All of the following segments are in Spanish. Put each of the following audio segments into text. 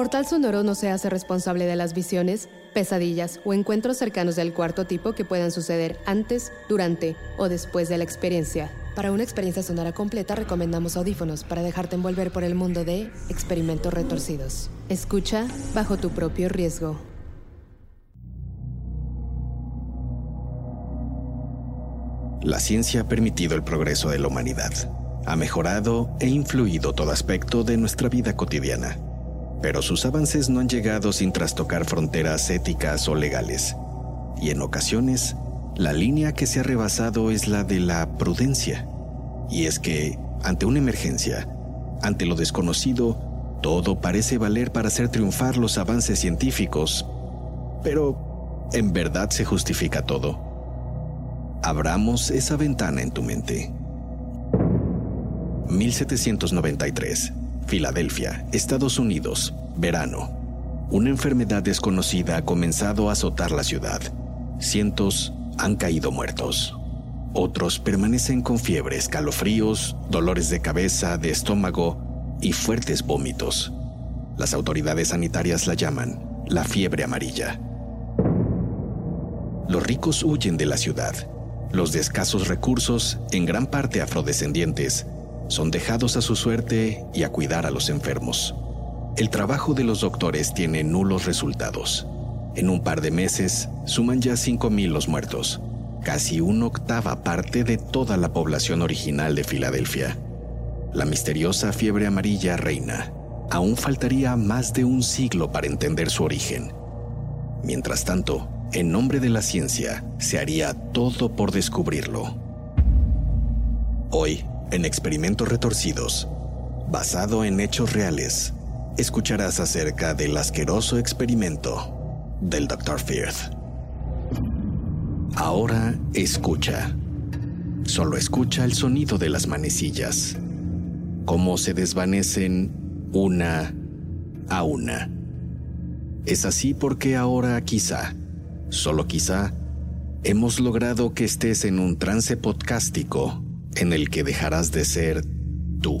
Portal Sonoro no se hace responsable de las visiones, pesadillas o encuentros cercanos del cuarto tipo que puedan suceder antes, durante o después de la experiencia. Para una experiencia sonora completa recomendamos audífonos para dejarte envolver por el mundo de experimentos retorcidos. Escucha bajo tu propio riesgo. La ciencia ha permitido el progreso de la humanidad. Ha mejorado e influido todo aspecto de nuestra vida cotidiana pero sus avances no han llegado sin trastocar fronteras éticas o legales. Y en ocasiones, la línea que se ha rebasado es la de la prudencia. Y es que, ante una emergencia, ante lo desconocido, todo parece valer para hacer triunfar los avances científicos. Pero, ¿en verdad se justifica todo? Abramos esa ventana en tu mente. 1793 Filadelfia, Estados Unidos, verano. Una enfermedad desconocida ha comenzado a azotar la ciudad. Cientos han caído muertos. Otros permanecen con fiebre, escalofríos, dolores de cabeza, de estómago y fuertes vómitos. Las autoridades sanitarias la llaman la fiebre amarilla. Los ricos huyen de la ciudad. Los de escasos recursos, en gran parte afrodescendientes, son dejados a su suerte y a cuidar a los enfermos. El trabajo de los doctores tiene nulos resultados. En un par de meses suman ya 5.000 los muertos, casi una octava parte de toda la población original de Filadelfia. La misteriosa fiebre amarilla reina. Aún faltaría más de un siglo para entender su origen. Mientras tanto, en nombre de la ciencia, se haría todo por descubrirlo. Hoy, en Experimentos Retorcidos, basado en hechos reales, escucharás acerca del asqueroso experimento del Dr. Firth. Ahora escucha. Solo escucha el sonido de las manecillas, cómo se desvanecen una a una. Es así porque ahora quizá, solo quizá, hemos logrado que estés en un trance podcástico en el que dejarás de ser tú.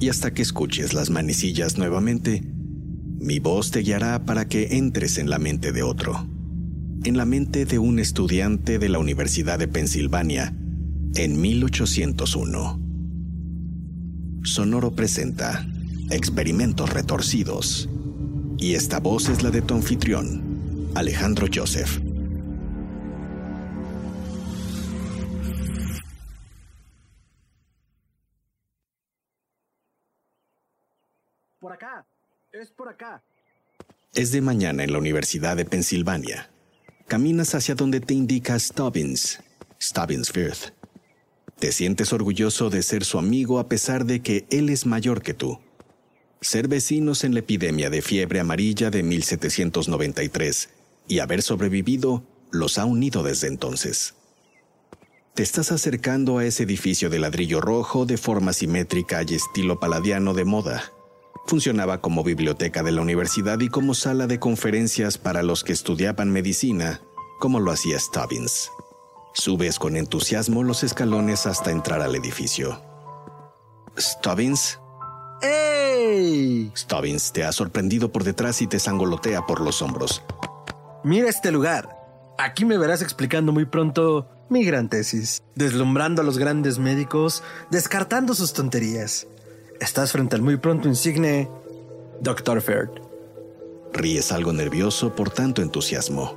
Y hasta que escuches las manecillas nuevamente, mi voz te guiará para que entres en la mente de otro, en la mente de un estudiante de la Universidad de Pensilvania en 1801. Sonoro presenta Experimentos Retorcidos, y esta voz es la de tu anfitrión, Alejandro Joseph. Por acá. Es por acá. Es de mañana en la Universidad de Pensilvania. Caminas hacia donde te indica Stubbins, Stubbins Firth. Te sientes orgulloso de ser su amigo a pesar de que él es mayor que tú. Ser vecinos en la epidemia de fiebre amarilla de 1793 y haber sobrevivido los ha unido desde entonces. Te estás acercando a ese edificio de ladrillo rojo de forma simétrica y estilo paladiano de moda. Funcionaba como biblioteca de la universidad y como sala de conferencias para los que estudiaban medicina, como lo hacía Stubbins. Subes con entusiasmo los escalones hasta entrar al edificio. ¿Stubbins? ¡Ey! Stubbins te ha sorprendido por detrás y te sangolotea por los hombros. Mira este lugar. Aquí me verás explicando muy pronto mi gran tesis, deslumbrando a los grandes médicos, descartando sus tonterías. Estás frente al muy pronto insigne Dr. Ferd. Ríes algo nervioso por tanto entusiasmo.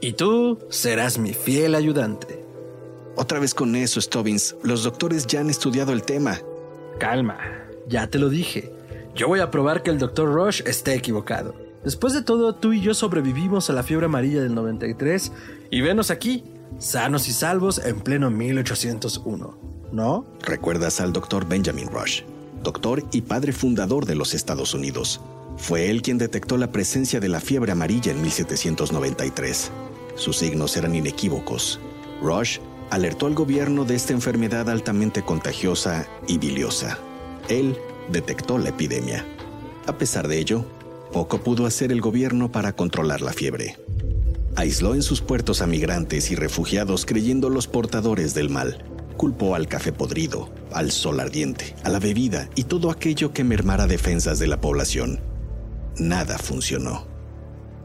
Y tú serás mi fiel ayudante. Otra vez con eso, Stubbins. Los doctores ya han estudiado el tema. Calma, ya te lo dije. Yo voy a probar que el Dr. Rush esté equivocado. Después de todo, tú y yo sobrevivimos a la fiebre amarilla del 93 y venos aquí, sanos y salvos en pleno 1801, ¿no? Recuerdas al doctor Benjamin Rush, doctor y padre fundador de los Estados Unidos. Fue él quien detectó la presencia de la fiebre amarilla en 1793. Sus signos eran inequívocos. Rush alertó al gobierno de esta enfermedad altamente contagiosa y biliosa. Él detectó la epidemia. A pesar de ello, poco pudo hacer el gobierno para controlar la fiebre. Aisló en sus puertos a migrantes y refugiados creyendo los portadores del mal. Culpó al café podrido, al sol ardiente, a la bebida y todo aquello que mermara defensas de la población. Nada funcionó.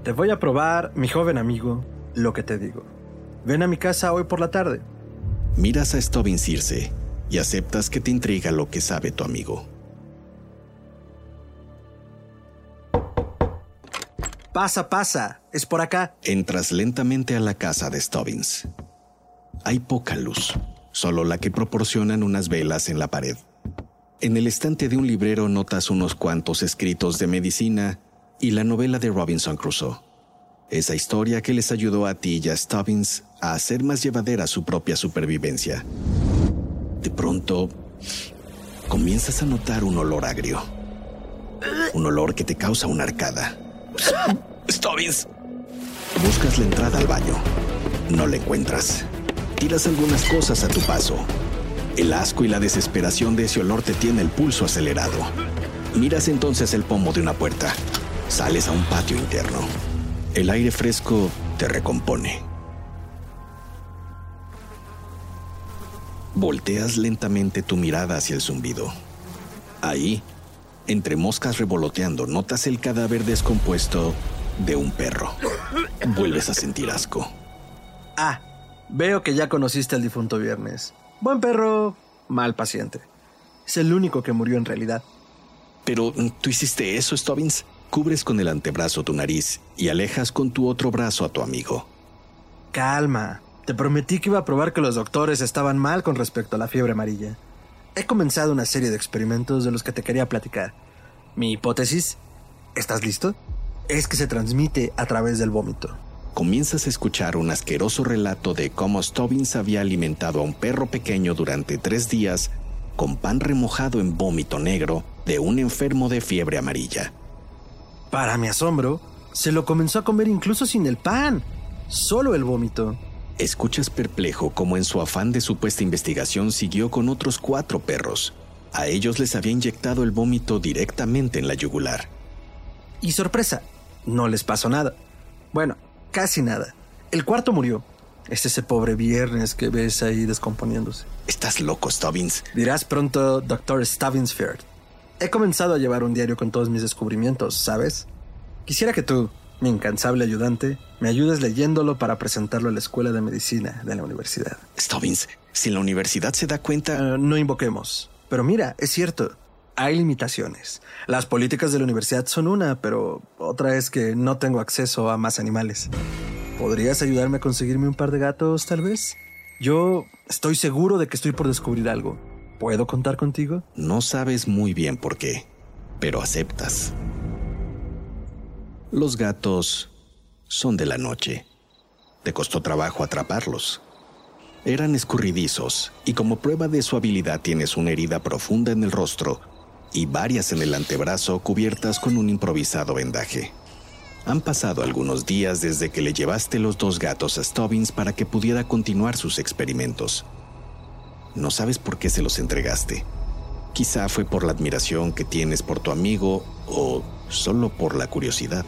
Te voy a probar, mi joven amigo, lo que te digo. Ven a mi casa hoy por la tarde. Miras a Stobin Circe y aceptas que te intriga lo que sabe tu amigo. Pasa, pasa, es por acá. Entras lentamente a la casa de Stubbins. Hay poca luz, solo la que proporcionan unas velas en la pared. En el estante de un librero notas unos cuantos escritos de medicina y la novela de Robinson Crusoe. Esa historia que les ayudó a ti y a Stubbins a hacer más llevadera su propia supervivencia. De pronto, comienzas a notar un olor agrio. Un olor que te causa una arcada. Stubbins. Buscas la entrada al baño. No la encuentras. Tiras algunas cosas a tu paso. El asco y la desesperación de ese olor te tiene el pulso acelerado. Miras entonces el pomo de una puerta. Sales a un patio interno. El aire fresco te recompone. Volteas lentamente tu mirada hacia el zumbido. Ahí, entre moscas revoloteando, notas el cadáver descompuesto de un perro. Vuelves a sentir asco. Ah, veo que ya conociste al difunto viernes. Buen perro, mal paciente. Es el único que murió en realidad. Pero tú hiciste eso, Stubbins. Cubres con el antebrazo tu nariz y alejas con tu otro brazo a tu amigo. Calma. Te prometí que iba a probar que los doctores estaban mal con respecto a la fiebre amarilla. He comenzado una serie de experimentos de los que te quería platicar. Mi hipótesis, ¿estás listo? Es que se transmite a través del vómito. Comienzas a escuchar un asqueroso relato de cómo Stubbins había alimentado a un perro pequeño durante tres días con pan remojado en vómito negro de un enfermo de fiebre amarilla. Para mi asombro, se lo comenzó a comer incluso sin el pan, solo el vómito. Escuchas perplejo cómo en su afán de supuesta investigación siguió con otros cuatro perros. A ellos les había inyectado el vómito directamente en la yugular. Y sorpresa, no les pasó nada. Bueno, casi nada. El cuarto murió. Es ese pobre viernes que ves ahí descomponiéndose. Estás loco, Stubbins. Dirás pronto, Dr. Stubbinsfield. He comenzado a llevar un diario con todos mis descubrimientos, ¿sabes? Quisiera que tú, mi incansable ayudante, me ayudes leyéndolo para presentarlo a la Escuela de Medicina de la universidad. Stubbins, si la universidad se da cuenta... Uh, no invoquemos. Pero mira, es cierto, hay limitaciones. Las políticas de la universidad son una, pero otra es que no tengo acceso a más animales. ¿Podrías ayudarme a conseguirme un par de gatos, tal vez? Yo estoy seguro de que estoy por descubrir algo. ¿Puedo contar contigo? No sabes muy bien por qué, pero aceptas. Los gatos son de la noche. Te costó trabajo atraparlos. Eran escurridizos y como prueba de su habilidad tienes una herida profunda en el rostro y varias en el antebrazo cubiertas con un improvisado vendaje. Han pasado algunos días desde que le llevaste los dos gatos a Stubbins para que pudiera continuar sus experimentos. No sabes por qué se los entregaste. Quizá fue por la admiración que tienes por tu amigo o solo por la curiosidad.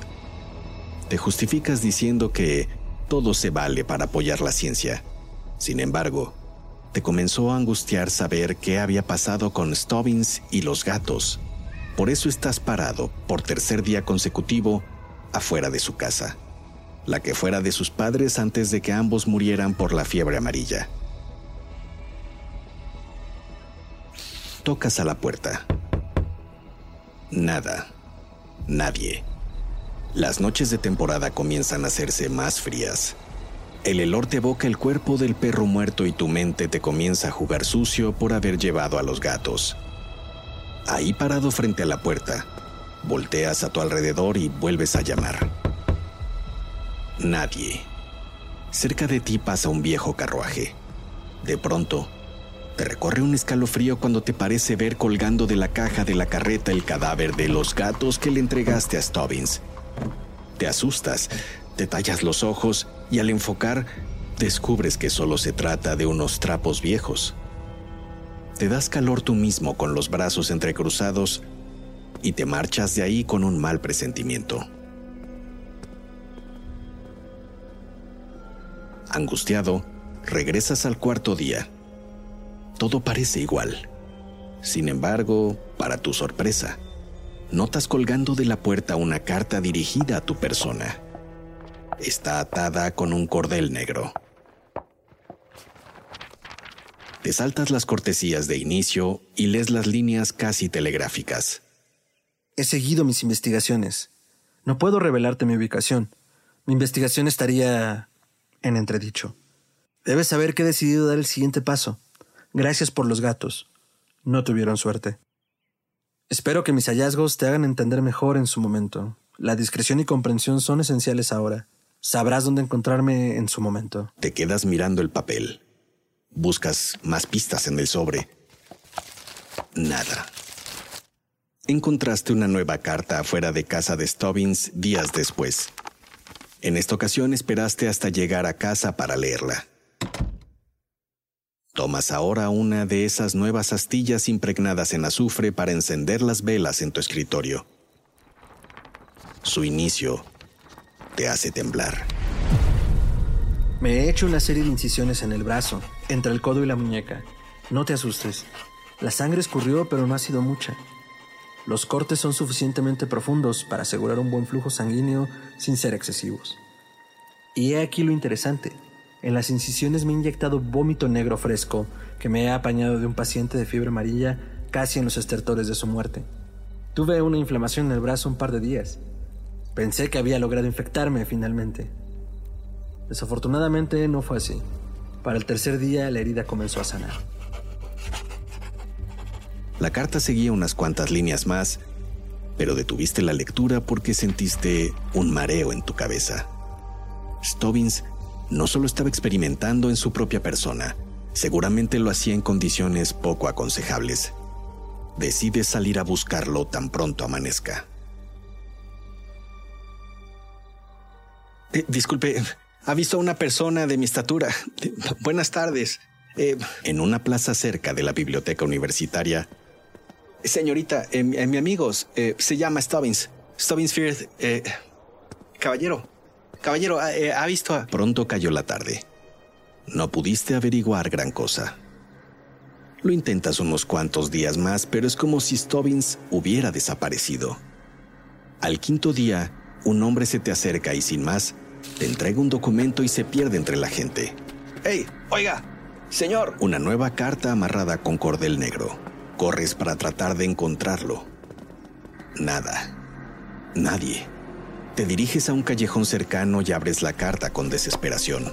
Te justificas diciendo que todo se vale para apoyar la ciencia. Sin embargo, te comenzó a angustiar saber qué había pasado con Stubbins y los gatos. Por eso estás parado, por tercer día consecutivo, afuera de su casa, la que fuera de sus padres antes de que ambos murieran por la fiebre amarilla. Tocas a la puerta. Nada. Nadie. Las noches de temporada comienzan a hacerse más frías. El helor te evoca el cuerpo del perro muerto y tu mente te comienza a jugar sucio por haber llevado a los gatos. Ahí parado frente a la puerta, Volteas a tu alrededor y vuelves a llamar. Nadie. Cerca de ti pasa un viejo carruaje. De pronto, te recorre un escalofrío cuando te parece ver colgando de la caja de la carreta el cadáver de los gatos que le entregaste a Stubbins. Te asustas, te tallas los ojos y al enfocar descubres que solo se trata de unos trapos viejos. Te das calor tú mismo con los brazos entrecruzados y te marchas de ahí con un mal presentimiento. Angustiado, regresas al cuarto día. Todo parece igual. Sin embargo, para tu sorpresa, notas colgando de la puerta una carta dirigida a tu persona. Está atada con un cordel negro. Te saltas las cortesías de inicio y lees las líneas casi telegráficas. He seguido mis investigaciones. No puedo revelarte mi ubicación. Mi investigación estaría en entredicho. Debes saber que he decidido dar el siguiente paso. Gracias por los gatos. No tuvieron suerte. Espero que mis hallazgos te hagan entender mejor en su momento. La discreción y comprensión son esenciales ahora. Sabrás dónde encontrarme en su momento. Te quedas mirando el papel. Buscas más pistas en el sobre. Nada. Encontraste una nueva carta afuera de casa de Stubbins días después. En esta ocasión esperaste hasta llegar a casa para leerla. Tomas ahora una de esas nuevas astillas impregnadas en azufre para encender las velas en tu escritorio. Su inicio te hace temblar. Me he hecho una serie de incisiones en el brazo, entre el codo y la muñeca. No te asustes. La sangre escurrió, pero no ha sido mucha. Los cortes son suficientemente profundos para asegurar un buen flujo sanguíneo sin ser excesivos. Y he aquí lo interesante. En las incisiones me he inyectado vómito negro fresco que me he apañado de un paciente de fiebre amarilla casi en los estertores de su muerte. Tuve una inflamación en el brazo un par de días. Pensé que había logrado infectarme finalmente. Desafortunadamente no fue así. Para el tercer día la herida comenzó a sanar. La carta seguía unas cuantas líneas más, pero detuviste la lectura porque sentiste un mareo en tu cabeza. Stobbins no solo estaba experimentando en su propia persona, seguramente lo hacía en condiciones poco aconsejables. Decides salir a buscarlo tan pronto amanezca. Eh, disculpe, ¿ha visto a una persona de mi estatura? Buenas tardes. Eh, en una plaza cerca de la biblioteca universitaria, Señorita, eh, eh, mi amigo eh, se llama Stubbins. Stubbins Firth. caballero, caballero, ha visto a... Pronto cayó la tarde. No pudiste averiguar gran cosa. Lo intentas unos cuantos días más, pero es como si Stubbins hubiera desaparecido. Al quinto día, un hombre se te acerca y sin más, te entrega un documento y se pierde entre la gente. ¡Hey! Oiga, señor. Una nueva carta amarrada con cordel negro. Corres para tratar de encontrarlo. Nada. Nadie. Te diriges a un callejón cercano y abres la carta con desesperación.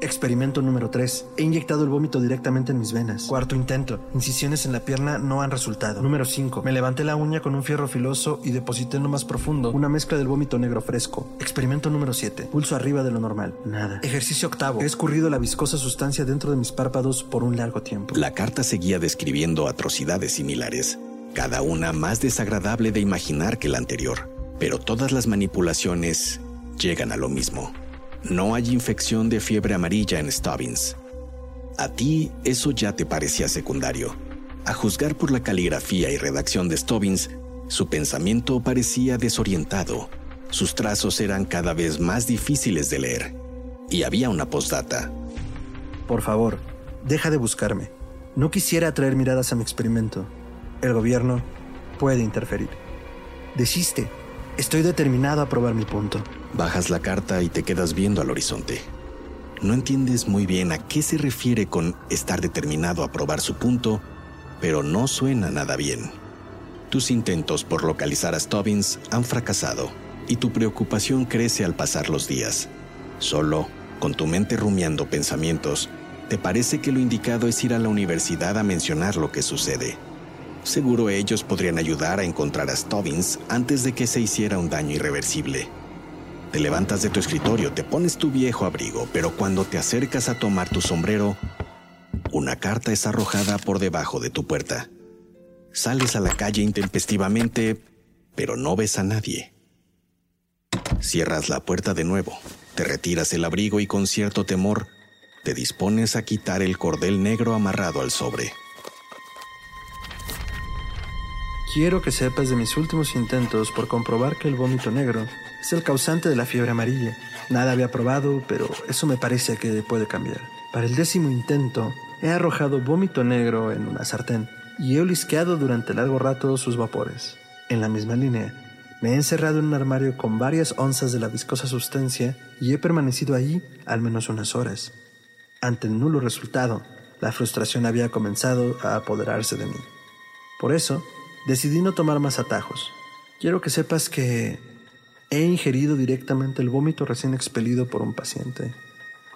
Experimento número 3. He inyectado el vómito directamente en mis venas. Cuarto intento. Incisiones en la pierna no han resultado. Número 5. Me levanté la uña con un fierro filoso y deposité en lo más profundo una mezcla del vómito negro fresco. Experimento número 7. Pulso arriba de lo normal. Nada. Ejercicio octavo. He escurrido la viscosa sustancia dentro de mis párpados por un largo tiempo. La carta seguía describiendo atrocidades similares, cada una más desagradable de imaginar que la anterior. Pero todas las manipulaciones llegan a lo mismo. No hay infección de fiebre amarilla en Stubbins. A ti eso ya te parecía secundario. A juzgar por la caligrafía y redacción de Stubbins, su pensamiento parecía desorientado. Sus trazos eran cada vez más difíciles de leer. Y había una postdata. Por favor, deja de buscarme. No quisiera atraer miradas a mi experimento. El gobierno puede interferir. Desiste. Estoy determinado a probar mi punto. Bajas la carta y te quedas viendo al horizonte. No entiendes muy bien a qué se refiere con estar determinado a probar su punto, pero no suena nada bien. Tus intentos por localizar a Stubbins han fracasado y tu preocupación crece al pasar los días. Solo, con tu mente rumiando pensamientos, te parece que lo indicado es ir a la universidad a mencionar lo que sucede. Seguro ellos podrían ayudar a encontrar a Stubbins antes de que se hiciera un daño irreversible. Te levantas de tu escritorio, te pones tu viejo abrigo, pero cuando te acercas a tomar tu sombrero, una carta es arrojada por debajo de tu puerta. Sales a la calle intempestivamente, pero no ves a nadie. Cierras la puerta de nuevo, te retiras el abrigo y con cierto temor te dispones a quitar el cordel negro amarrado al sobre. Quiero que sepas de mis últimos intentos por comprobar que el vómito negro es el causante de la fiebre amarilla. Nada había probado, pero eso me parece que puede cambiar. Para el décimo intento, he arrojado vómito negro en una sartén y he olisqueado durante largo rato sus vapores. En la misma línea, me he encerrado en un armario con varias onzas de la viscosa sustancia y he permanecido allí al menos unas horas. Ante el nulo resultado, la frustración había comenzado a apoderarse de mí. Por eso, decidí no tomar más atajos. Quiero que sepas que he ingerido directamente el vómito recién expelido por un paciente,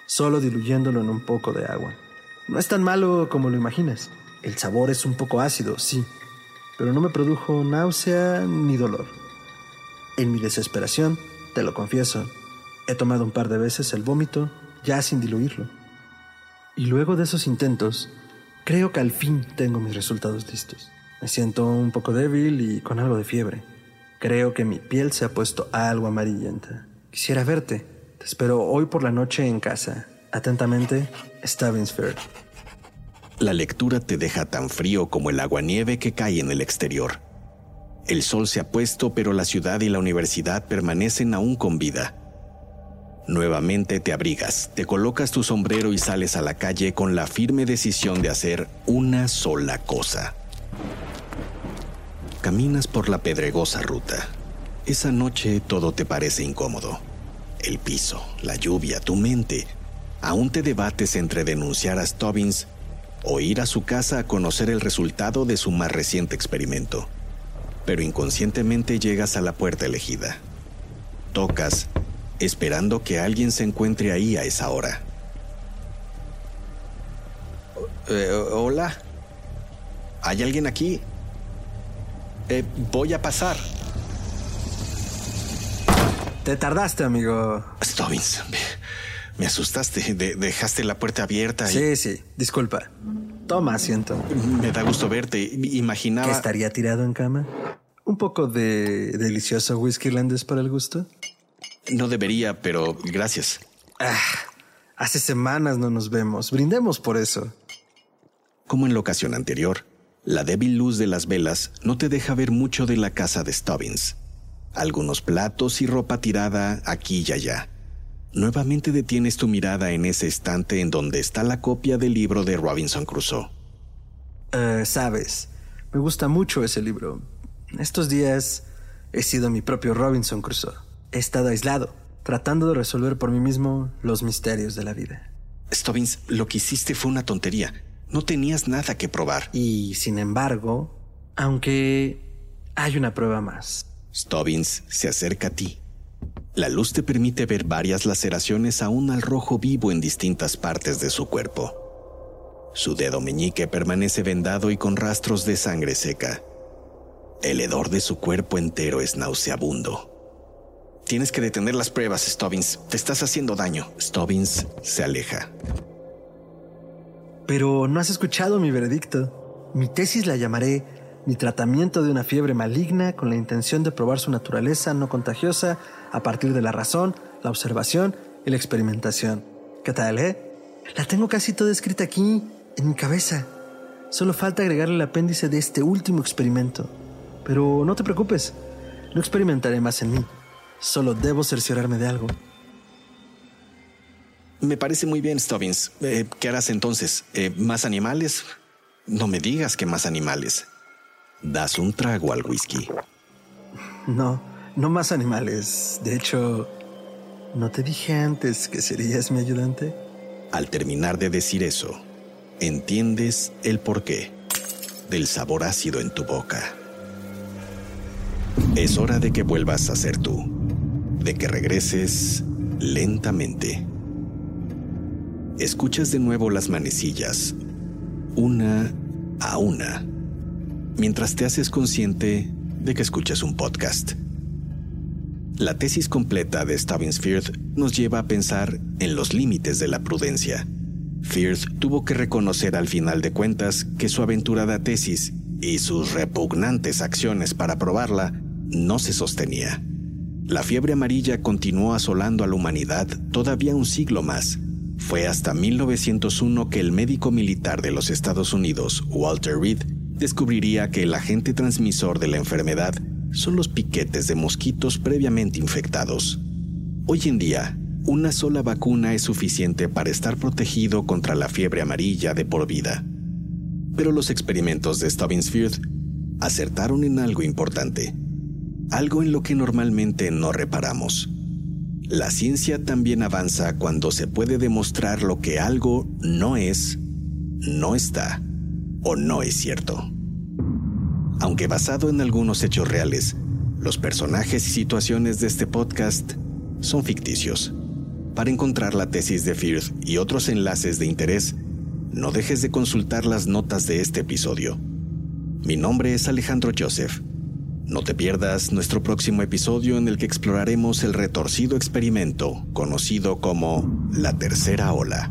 solo diluyéndolo en un poco de agua. No es tan malo como lo imaginas. El sabor es un poco ácido, sí, pero no me produjo náusea ni dolor. En mi desesperación, te lo confieso, he tomado un par de veces el vómito ya sin diluirlo. Y luego de esos intentos, creo que al fin tengo mis resultados listos. Me siento un poco débil y con algo de fiebre. Creo que mi piel se ha puesto algo amarillenta. Quisiera verte. Te espero hoy por la noche en casa. Atentamente, Stavinsford. La lectura te deja tan frío como el aguanieve que cae en el exterior. El sol se ha puesto, pero la ciudad y la universidad permanecen aún con vida. Nuevamente te abrigas, te colocas tu sombrero y sales a la calle con la firme decisión de hacer una sola cosa. Caminas por la pedregosa ruta. Esa noche todo te parece incómodo. El piso, la lluvia, tu mente. Aún te debates entre denunciar a Stubbins o ir a su casa a conocer el resultado de su más reciente experimento. Pero inconscientemente llegas a la puerta elegida. Tocas esperando que alguien se encuentre ahí a esa hora. Eh, hola. ¿Hay alguien aquí? Eh, voy a pasar. Te tardaste, amigo. Stubbins, me, asustaste. dejaste la puerta abierta. Sí, sí. Disculpa. Toma asiento. Me da gusto verte. Imaginaba... ¿Que estaría tirado en cama? ¿Un poco de delicioso whisky irlandés para el gusto? No debería, pero gracias. Ah, hace semanas no nos vemos. Brindemos por eso. Como en la ocasión anterior, la débil luz de las velas no te deja ver mucho de la casa de Stubbins. Algunos platos y ropa tirada aquí y allá. Nuevamente detienes tu mirada en ese estante en donde está la copia del libro de Robinson Crusoe. Eh, sabes, me gusta mucho ese libro. Estos días he sido mi propio Robinson Crusoe. He estado aislado, tratando de resolver por mí mismo los misterios de la vida. Stubbins, lo que hiciste fue una tontería. No tenías nada que probar. Y, sin embargo, aunque hay una prueba más. Stubbins se acerca a ti. La luz te permite ver varias laceraciones aún al rojo vivo en distintas partes de su cuerpo. Su dedo meñique permanece vendado y con rastros de sangre seca. El hedor de su cuerpo entero es nauseabundo. Tienes que detener las pruebas, Stubbins. Te estás haciendo daño. Stubbins se aleja. Pero no has escuchado mi veredicto. Mi tesis la llamaré Mi tratamiento de una fiebre maligna con la intención de probar su naturaleza no contagiosa a partir de la razón, la observación y la experimentación. ¿Qué tal, eh? La tengo casi toda escrita aquí, en mi cabeza. Solo falta agregarle el apéndice de este último experimento. Pero no te preocupes, no experimentaré más en mí. Solo debo cerciorarme de algo. Me parece muy bien, Stubbins. Eh, ¿Qué harás entonces? Eh, ¿Más animales? No me digas que más animales. Das un trago al whisky. No, no más animales. De hecho, ¿no te dije antes que serías mi ayudante? Al terminar de decir eso, entiendes el porqué del sabor ácido en tu boca. Es hora de que vuelvas a ser tú de que regreses lentamente. Escuchas de nuevo las manecillas, una a una. mientras te haces consciente de que escuchas un podcast. La tesis completa de Stubbins Firth nos lleva a pensar en los límites de la prudencia. Firth tuvo que reconocer al final de cuentas que su aventurada tesis y sus repugnantes acciones para probarla no se sostenía. La fiebre amarilla continuó asolando a la humanidad todavía un siglo más. Fue hasta 1901 que el médico militar de los Estados Unidos, Walter Reed, descubriría que el agente transmisor de la enfermedad son los piquetes de mosquitos previamente infectados. Hoy en día, una sola vacuna es suficiente para estar protegido contra la fiebre amarilla de por vida. Pero los experimentos de Stubbins Firth acertaron en algo importante, algo en lo que normalmente no reparamos. La ciencia también avanza cuando se puede demostrar lo que algo no es, no está o no es cierto. Aunque basado en algunos hechos reales, los personajes y situaciones de este podcast son ficticios. Para encontrar la tesis de Firth y otros enlaces de interés, no dejes de consultar las notas de este episodio. Mi nombre es Alejandro Joseph. No te pierdas nuestro próximo episodio en el que exploraremos el retorcido experimento conocido como la tercera ola.